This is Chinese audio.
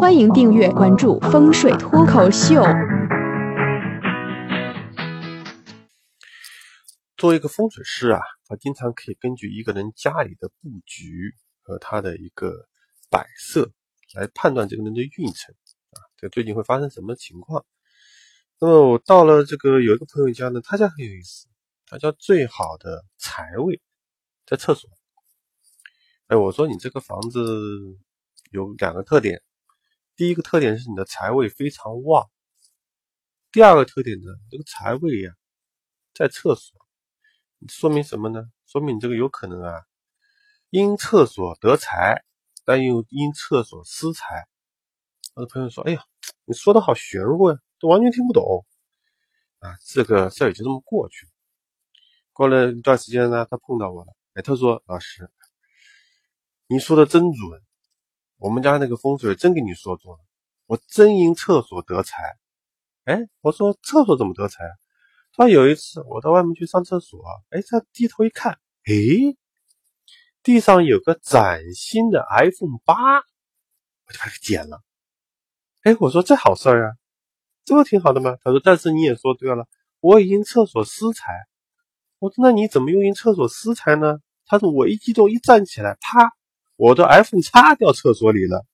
欢迎订阅关注风水脱口秀。作为一个风水师啊，他经常可以根据一个人家里的布局和他的一个摆设来判断这个人的运程啊，这最近会发生什么情况。那么我到了这个有一个朋友家呢，他家很有意思，他家最好的财位在厕所。哎，我说你这个房子有两个特点，第一个特点是你的财位非常旺，第二个特点呢，这个财位呀在厕所，说明什么呢？说明你这个有可能啊，因厕所得财，但又因厕所失财。我的朋友说：“哎呀，你说的好玄乎呀，都完全听不懂。”啊，这个事儿也就这么过去了。过了一段时间呢，他碰到我了，哎，他说：“老师。”你说的真准，我们家那个风水真给你说中了，我真因厕所得财。哎，我说厕所怎么得财？他说有一次我到外面去上厕所，哎，他低头一看，哎，地上有个崭新的 iPhone 八，我就把它捡了。哎，我说这好事儿啊，这不挺好的吗？他说，但是你也说对了，我因厕所失财。我说那你怎么又因厕所失财呢？他说我一激动一站起来，啪。我的 iPhone 插掉厕所里了，